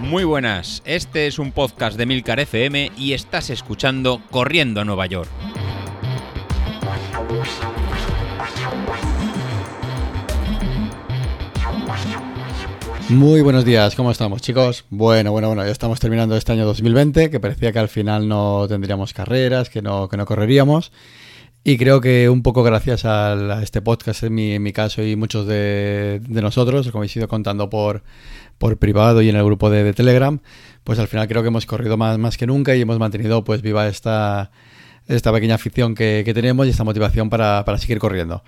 Muy buenas, este es un podcast de Milcar FM y estás escuchando Corriendo a Nueva York. Muy buenos días, ¿cómo estamos chicos? Bueno, bueno, bueno, ya estamos terminando este año 2020, que parecía que al final no tendríamos carreras, que no, que no correríamos. Y creo que un poco gracias a, este podcast, en mi, en mi, caso y muchos de, nosotros, como he ido contando por, por privado y en el grupo de, Telegram, pues al final creo que hemos corrido más, más que nunca y hemos mantenido pues viva esta, esta pequeña afición que, tenemos y esta motivación para, seguir corriendo.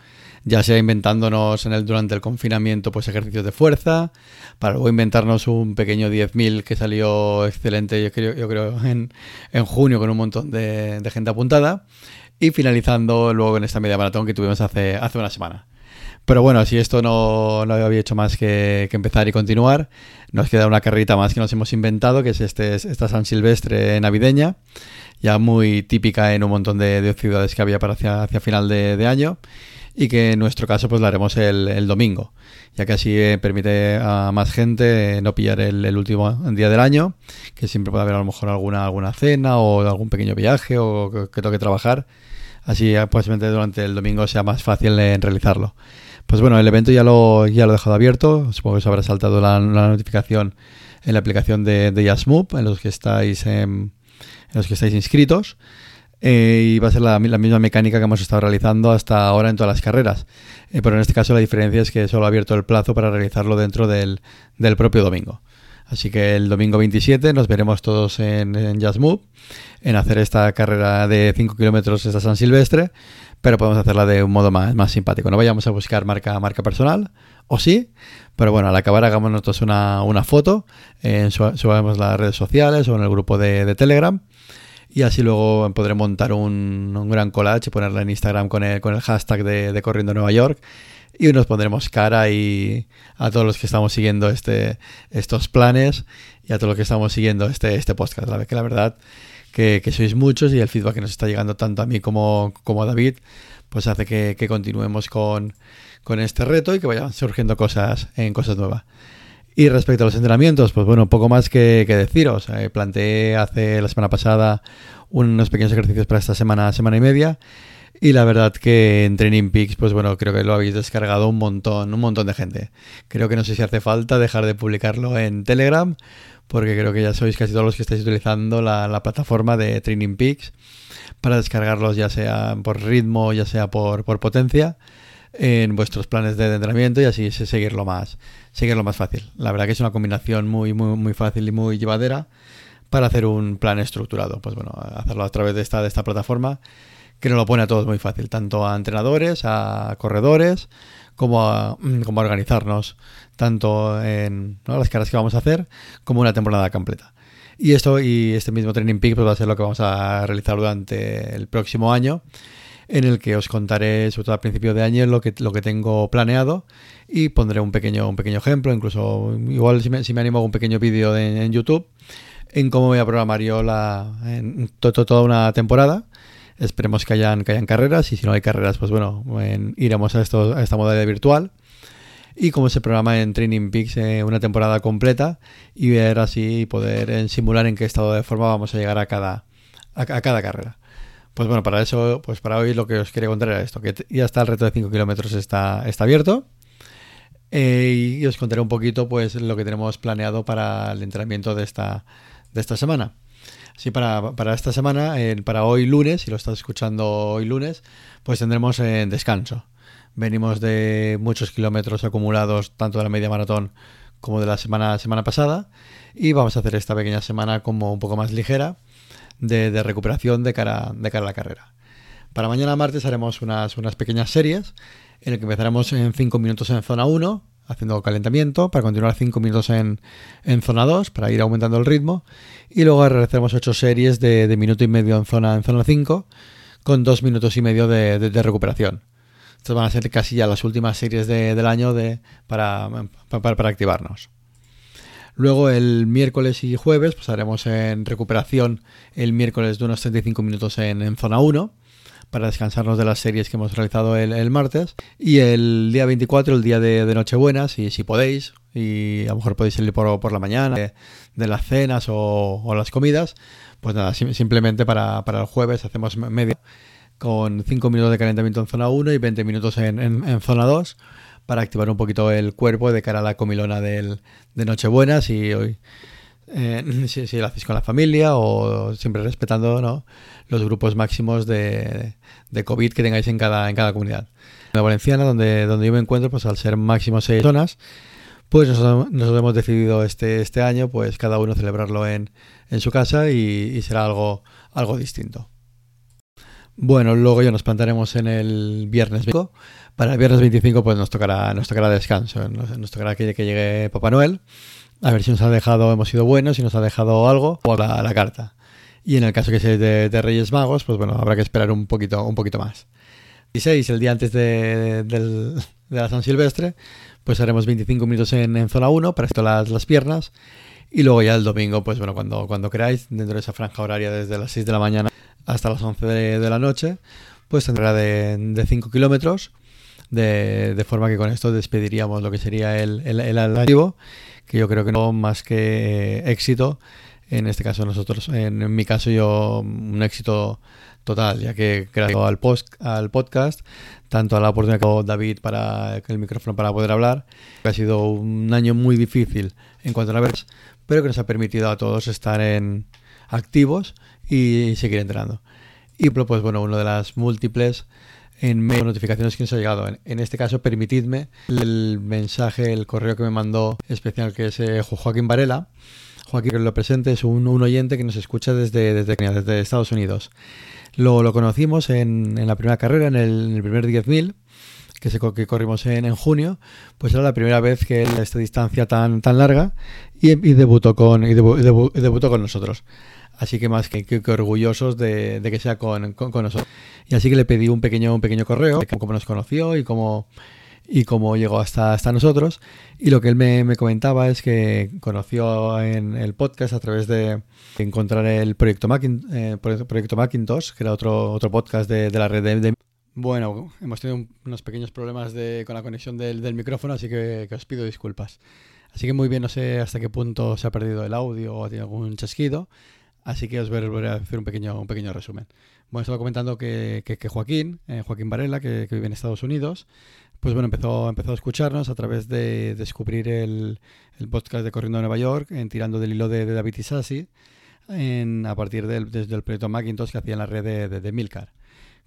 Ya sea inventándonos en el, durante el confinamiento pues ejercicios de fuerza, para luego inventarnos un pequeño 10.000 que salió excelente yo creo, yo creo en, en junio con un montón de, de gente apuntada y finalizando luego en esta media maratón que tuvimos hace, hace una semana. Pero bueno, si esto no, no había hecho más que, empezar y continuar, nos queda una carrerita más que nos hemos inventado, que es este, esta San Silvestre navideña, ya muy típica en un montón de, ciudades que había para hacia, final de, año, y que en nuestro caso pues la haremos el, domingo, ya que así eh, permite a más gente eh, no pillar el, último día del año, que siempre puede haber a lo mejor alguna, alguna cena o algún pequeño viaje o que toque trabajar Así posiblemente durante el domingo sea más fácil en realizarlo. Pues bueno, el evento ya lo, ya lo he dejado abierto. Supongo que os habrá saltado la, notificación en la aplicación de, de en los que estáis, en los que estáis inscritos. Eh, y va a ser la, misma mecánica que hemos estado realizando hasta ahora en todas las carreras. Eh, pero en este caso la diferencia es que solo ha abierto el plazo para realizarlo dentro del, del propio domingo. Así que el domingo 27 nos veremos todos en, en en hacer esta carrera de 5 kilómetros esta San Silvestre, pero podemos hacerla de un modo más, más simpático. No vayamos a buscar marca, marca personal, o sí, pero bueno, al acabar hagamos nosotros una, una foto, eh, subamos las redes sociales o en el grupo de, Telegram. Y así luego podré montar un, un, gran collage y ponerla en Instagram con el, con el hashtag de, Corriendo Nueva York y nos pondremos cara y a todos los que estamos siguiendo este, estos planes y a todos los que estamos siguiendo este, este podcast. La, que la verdad que, sois muchos y el feedback que nos está llegando tanto a mí como, como a David, pues hace que, continuemos con, este reto y que vayan surgiendo cosas en cosas nuevas. Y respecto a los entrenamientos, pues bueno, poco más que, deciros. Eh, planteé hace la semana pasada unos pequeños ejercicios para esta semana, semana y media. Y la verdad que en Training Peaks, pues bueno, creo que lo habéis descargado un montón, un montón de gente. Creo que no sé si hace falta dejar de publicarlo en Telegram, porque creo que ya sois casi todos los que estáis utilizando la, plataforma de Training Peaks para descargarlos ya sea por ritmo, ya sea por, por potencia en vuestros planes de entrenamiento y así seguirlo más, seguirlo más fácil. La verdad que es una combinación muy, muy, muy fácil y muy llevadera para hacer un plan estructurado. Pues bueno, hacerlo a través de esta, de esta plataforma que nos lo pone a todos muy fácil, tanto a entrenadores, a corredores, como a, mm, como organizarnos, tanto en las caras que vamos a hacer, como una temporada completa. Y esto y este mismo Training Peak pues, va a ser lo que vamos a realizar durante el próximo año, en el que os contaré, sobre todo al principio de año, lo que, lo que tengo planeado y pondré un pequeño, un pequeño ejemplo, incluso igual si me, animo a un pequeño vídeo en YouTube en cómo voy a programar yo la, en toda una temporada Esperemos que hayan, que hayan carreras y si no hay carreras, pues bueno, iremos a, esto, a esta modalidad virtual y cómo se programa en Training Peaks eh, una temporada completa y ver así poder en simular en qué estado de forma vamos a llegar a cada, a, cada carrera. Pues bueno, para eso, pues para hoy lo que os quería contar era esto, que ya está el reto de 5 kilómetros está, está abierto. Eh, y os contaré un poquito pues lo que tenemos planeado para el entrenamiento de esta, de esta semana. Sí, para, para esta semana, para hoy lunes, si lo estás escuchando hoy lunes, pues tendremos en descanso. Venimos de muchos kilómetros acumulados, tanto de la media maratón como de la semana, semana pasada, y vamos a hacer esta pequeña semana como un poco más ligera de, recuperación de cara, de cara a la carrera. Para mañana martes haremos unas, unas pequeñas series en el que empezaremos en 5 minutos en zona 1, haciendo calentamiento, para continuar 5 minutos en, en, zona 2, para ir aumentando el ritmo, y luego realizaremos 8 series de, de, minuto y medio en zona, en zona 5, con 2 minutos y medio de, de, recuperación. Estas van a ser casi ya las últimas series del año para, para, para, activarnos. Luego el miércoles y jueves pues haremos en recuperación el miércoles de unos 35 minutos en, en zona 1 para descansarnos de las series que hemos realizado el, martes. Y el día 24, el día de, Nochebuena, si, si podéis, y a lo mejor podéis salir por, la mañana, de, las cenas o, las comidas, pues nada, simplemente para, el jueves hacemos media con 5 minutos de calentamiento en zona 1 y 20 minutos en, en, zona 2 para activar un poquito el cuerpo de cara a la comilona del, de Nochebuena, si hoy eh, si, lo hacéis con la familia o siempre respetando ¿no? los grupos máximos de, de, COVID que tengáis en cada, en cada comunidad. En la Valenciana, donde, donde yo me encuentro, pues al ser máximo 6 zonas, pues nosotros, hemos decidido este, este año, pues cada uno celebrarlo en, en su casa y, y será algo, algo distinto. Bueno, luego ya nos plantaremos en el viernes 25. Para el viernes 25 pues nos tocará, nos tocará descanso, nos, tocará que, llegue Papá Noel, a ver si nos ha dejado, hemos sido buenos, si nos ha dejado algo o la, carta. Y en el caso que sea de, Reyes Magos, pues bueno, habrá que esperar un poquito, un poquito más. 16, el día antes de, la San Silvestre, pues haremos 25 minutos en, zona 1 para esto las, las piernas. Y luego ya el domingo, pues bueno, cuando, cuando queráis, dentro de esa franja horaria desde las 6 de la mañana hasta las 11 de, la noche, pues tendrá de 5 kilómetros, de, forma que con esto despediríamos lo que sería el, el, el que yo creo que no más que éxito. En este caso nosotros, en, mi caso yo, un éxito total, ya que gracias al, post, al podcast, tanto a la oportunidad que dio David para el micrófono para poder hablar, ha sido un año muy difícil en cuanto a la verdad, pero que nos ha permitido a todos estar en activos y seguir entrenando. Y pues bueno, una de las múltiples en medio notificaciones que nos ha llegado. En, este caso, permitidme el mensaje, el correo que me mandó especial, que es eh, Joaquín Varela. Joaquín, que lo presente, es un, oyente que nos escucha desde, desde, desde Estados Unidos. Lo, lo conocimos en, en, la primera carrera, en el, en el primer 10.000 que, se, que corrimos en, en, junio, pues era la primera vez que él, esta distancia tan, tan larga y, debutó con, y debutó con nosotros. Así que más que, que, orgullosos de, que sea con, nosotros. Y así que le pedí un pequeño, un pequeño correo, de cómo nos conoció y cómo, y cómo llegó hasta, hasta nosotros. Y lo que él me, comentaba es que conoció en el podcast a través de encontrar el proyecto, eh, proyecto Macintosh, que era otro, otro podcast de, la red de, Bueno, hemos tenido unos pequeños problemas de, con la conexión del, del micrófono, así que, que, os pido disculpas. Así que muy bien, no sé hasta qué punto se ha perdido el audio o ha tenido algún chasquido. Así que os voy a hacer un pequeño, un pequeño resumen. Bueno, estaba comentando que, que, Joaquín, eh, Joaquín Varela, que, vive en Estados Unidos, pues bueno, empezó, empezó a escucharnos a través de descubrir el, el podcast de Corriendo a Nueva York, en, tirando del hilo de, David Isasi, en, a partir del, desde el proyecto Macintosh que hacía en la red de, de, Milcar.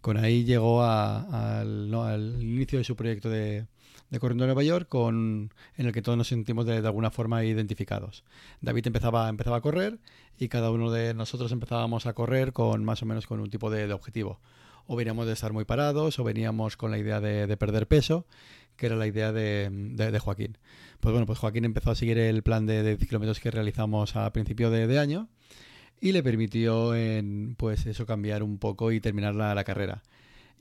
Con ahí llegó al, al inicio de su proyecto de, de Corriendo a Nueva York con, en el que todos nos sentimos de, alguna forma identificados. David empezaba, empezaba a correr y cada uno de nosotros empezábamos a correr con más o menos con un tipo de, objetivo. O veníamos de estar muy parados o veníamos con la idea de, perder peso, que era la idea de, Joaquín. Pues bueno, pues Joaquín empezó a seguir el plan de, 10 kilómetros que realizamos a principio de, año y le permitió en, pues eso cambiar un poco y terminar la carrera.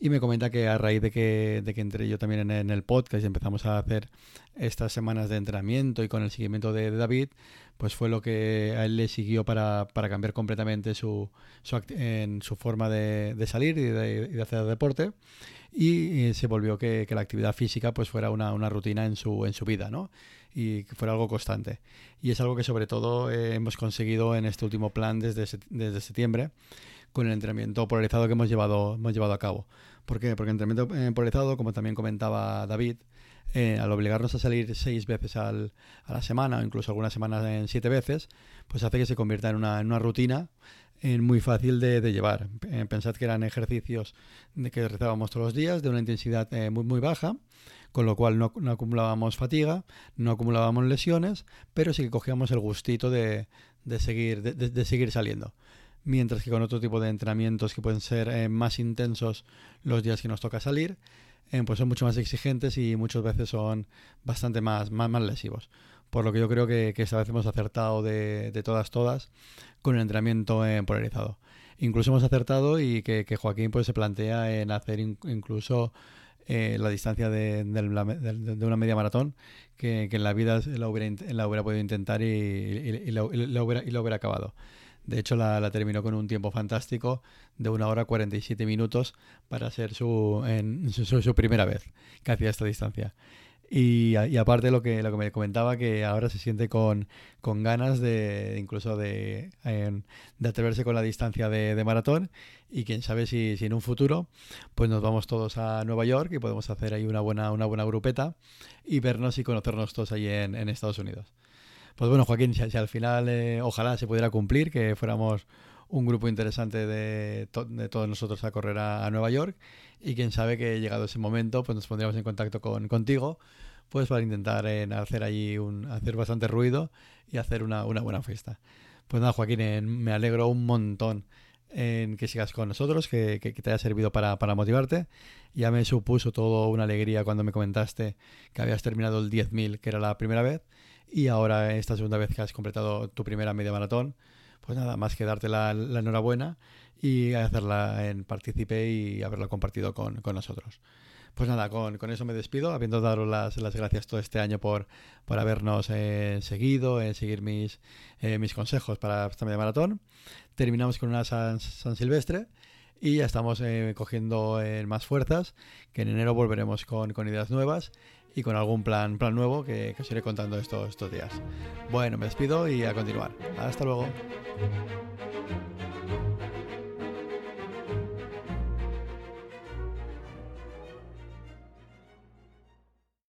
Y me comenta que a raíz de que, de que entré yo también en, el podcast y empezamos a hacer estas semanas de entrenamiento y con el seguimiento de, David, pues fue lo que a él le siguió para, para cambiar completamente su, su, en su forma de, de salir y de, de, hacer deporte. Y, se volvió que, que, la actividad física pues fuera una, una, rutina en su, en su vida, ¿no? Y que fuera algo constante. Y es algo que sobre todo eh, hemos conseguido en este último plan desde, desde septiembre con el entrenamiento polarizado que hemos llevado, hemos llevado a cabo. ¿Por qué? Porque el entrenamiento eh, polarizado, como también comentaba David, eh, al obligarnos a salir seis veces al, a la semana, o incluso algunas semanas en siete veces, pues hace que se convierta en una, en una rutina eh, muy fácil de, llevar. pensad que eran ejercicios de que realizábamos todos los días, de una intensidad muy, muy baja, con lo cual no, no, acumulábamos fatiga, no acumulábamos lesiones, pero sí que cogíamos el gustito de, de seguir, de seguir saliendo mientras que con otro tipo de entrenamientos que pueden ser eh, más intensos los días que nos toca salir, eh, pues son mucho más exigentes y muchas veces son bastante más, más, más lesivos. Por lo que yo creo que, esta vez hemos acertado de, de todas, todas con el entrenamiento eh, polarizado. Incluso hemos acertado y que, Joaquín pues, se plantea en hacer incluso la distancia de, de, una media maratón que, en la vida la hubiera, la podido intentar y, y, la, hubiera, y, lo hubiera, acabado. De hecho, la, terminó con un tiempo fantástico de una hora 47 minutos para ser su, primera vez que hacía esta distancia. Y, aparte lo que, me comentaba, que ahora se siente con, ganas de incluso de, atreverse con la distancia de, maratón y quién sabe si, en un futuro pues nos vamos todos a Nueva York y podemos hacer ahí una buena, una buena grupeta y vernos y conocernos todos ahí en, en Estados Unidos. Pues bueno, Joaquín, si, al final eh, ojalá se pudiera cumplir, que fuéramos un grupo interesante de, todos nosotros a correr a, Nueva York y quién sabe que llegado ese momento pues nos pondríamos en contacto con, contigo pues para intentar eh, hacer allí un, hacer bastante ruido y hacer una, una buena fiesta. Pues nada, Joaquín, eh, me alegro un montón en que sigas con nosotros, que, que, te haya servido para, para, motivarte. Ya me supuso todo una alegría cuando me comentaste que habías terminado el 10.000, que era la primera vez, y ahora esta segunda vez que has completado tu primera media maratón. Pues nada, más que darte la, enhorabuena y hacerla en Partícipe y haberla compartido con, con nosotros. Pues nada, con, con, eso me despido, habiendo dado las, las gracias todo este año por, por habernos eh, seguido, en seguir mis, eh, mis consejos para esta media maratón. Terminamos con una San, Silvestre y ya estamos eh, cogiendo más fuerzas, que en enero volveremos con, con, ideas nuevas y con algún plan, plan nuevo que, que os iré contando estos, estos días. Bueno, me despido y a continuar. Hasta luego.